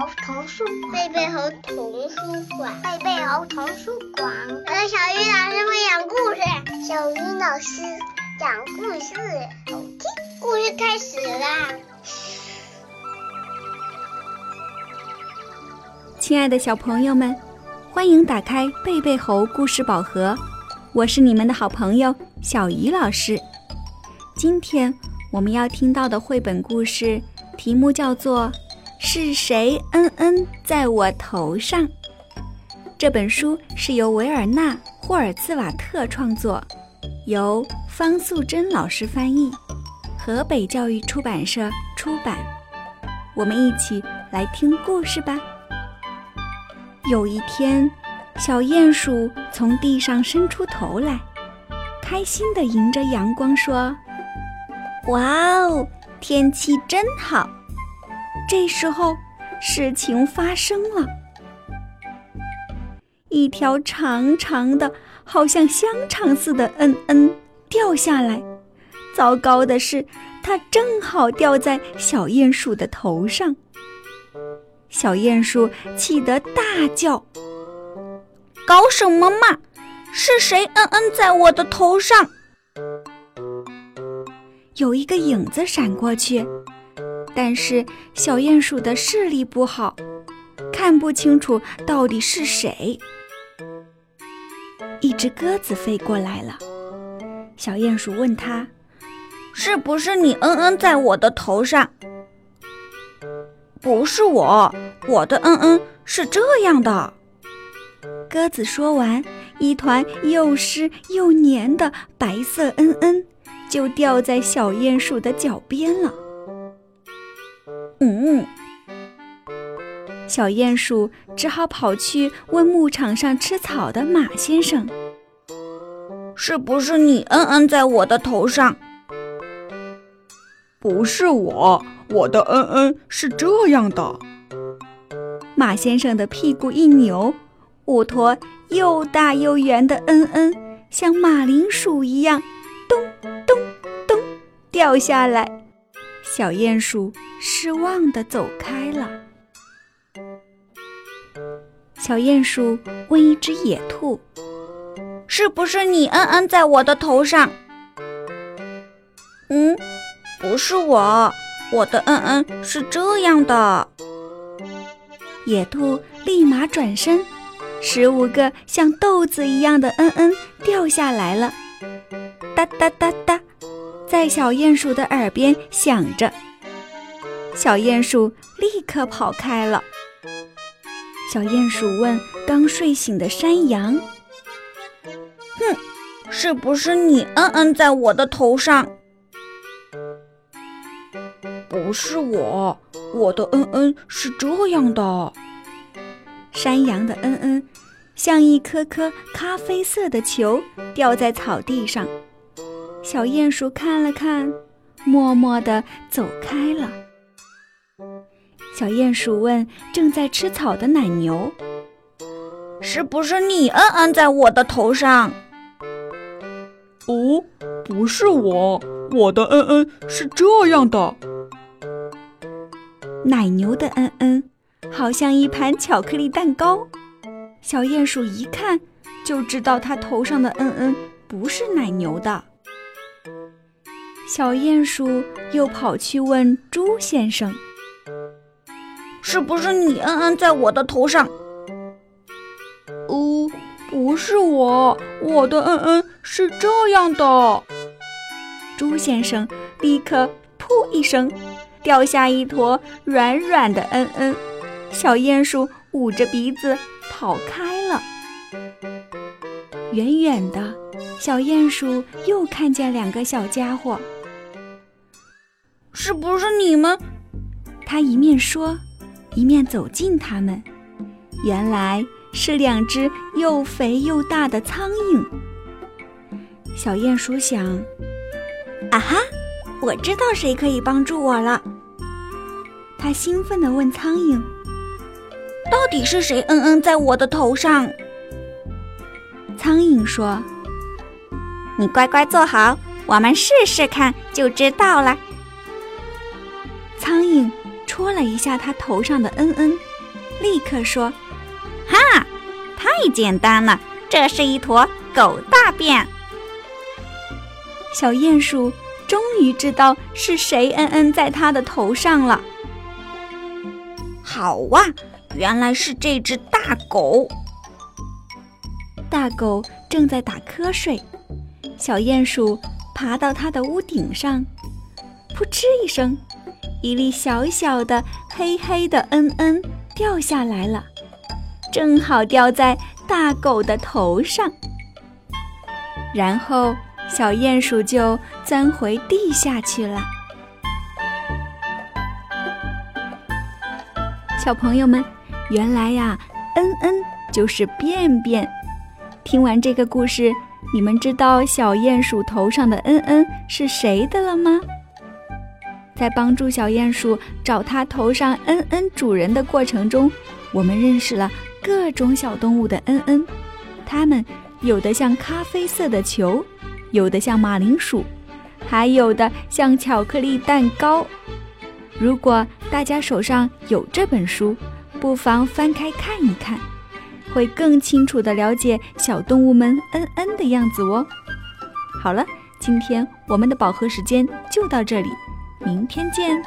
猴童书馆，贝贝猴童书馆，贝贝猴童书馆。我的小鱼老师会讲故事，小鱼老师讲故事，好听。故事开始啦！亲爱的小朋友们，欢迎打开贝贝猴故事宝盒，我是你们的好朋友小鱼老师。今天我们要听到的绘本故事题目叫做。是谁嗯嗯在我头上？这本书是由维尔纳·霍尔兹瓦特创作，由方素珍老师翻译，河北教育出版社出版。我们一起来听故事吧。有一天，小鼹鼠从地上伸出头来，开心地迎着阳光说：“哇哦，天气真好！”这时候，事情发生了，一条长长的、好像香肠似的“嗯嗯”掉下来。糟糕的是，它正好掉在小鼹鼠的头上。小鼹鼠气得大叫：“搞什么嘛！是谁嗯嗯在我的头上？”有一个影子闪过去。但是小鼹鼠的视力不好，看不清楚到底是谁。一只鸽子飞过来了，小鼹鼠问他：“是不是你嗯嗯在我的头上？”“不是我，我的嗯嗯是这样的。”鸽子说完，一团又湿又黏的白色嗯嗯就掉在小鼹鼠的脚边了。嗯，小鼹鼠只好跑去问牧场上吃草的马先生：“是不是你嗯嗯在我的头上？”“不是我，我的嗯嗯是这样的。”马先生的屁股一扭，五坨又大又圆的嗯嗯像马铃薯一样，咚咚咚掉下来。小鼹鼠失望地走开了。小鼹鼠问一只野兔：“是不是你嗯嗯在我的头上？”“嗯，不是我，我的嗯嗯是这样的。”野兔立马转身，十五个像豆子一样的嗯嗯掉下来了，哒哒哒。在小鼹鼠的耳边响着，小鼹鼠立刻跑开了。小鼹鼠问刚睡醒的山羊：“哼，是不是你嗯嗯在我的头上？”“不是我，我的嗯嗯是这样的。”山羊的嗯嗯像一颗颗咖啡色的球掉在草地上。小鼹鼠看了看，默默地走开了。小鼹鼠问正在吃草的奶牛：“是不是你嗯嗯在我的头上？”“哦，不是我，我的嗯嗯是这样的。”奶牛的嗯嗯好像一盘巧克力蛋糕。小鼹鼠一看就知道它头上的嗯嗯不是奶牛的。小鼹鼠又跑去问猪先生：“是不是你嗯嗯在我的头上？”“哦，不是我，我的嗯嗯是这样的。”猪先生立刻“噗”一声掉下一坨软软的嗯嗯，小鼹鼠捂着鼻子跑开了。远远的，小鼹鼠又看见两个小家伙。是不是你们？他一面说，一面走近他们。原来是两只又肥又大的苍蝇。小鼹鼠想：“啊哈，我知道谁可以帮助我了。”他兴奋地问苍蝇：“到底是谁？嗯嗯，在我的头上？”苍蝇说：“你乖乖坐好，我们试试看就知道了。”戳了一下他头上的恩恩，立刻说：“哈，太简单了，这是一坨狗大便。”小鼹鼠终于知道是谁恩恩在他的头上了。好哇，原来是这只大狗。大狗正在打瞌睡，小鼹鼠爬到它的屋顶上，扑哧一声，一粒小小的黑黑的恩恩掉下来了，正好掉在大狗的头上。然后小鼹鼠就钻回地下去了。小朋友们，原来呀，恩恩就是便便。听完这个故事，你们知道小鼹鼠头上的恩恩是谁的了吗？在帮助小鼹鼠找它头上恩恩主人的过程中，我们认识了各种小动物的恩恩。它们有的像咖啡色的球，有的像马铃薯，还有的像巧克力蛋糕。如果大家手上有这本书，不妨翻开看一看，会更清楚地了解小动物们恩恩的样子哦。好了，今天我们的饱和时间就到这里，明天见。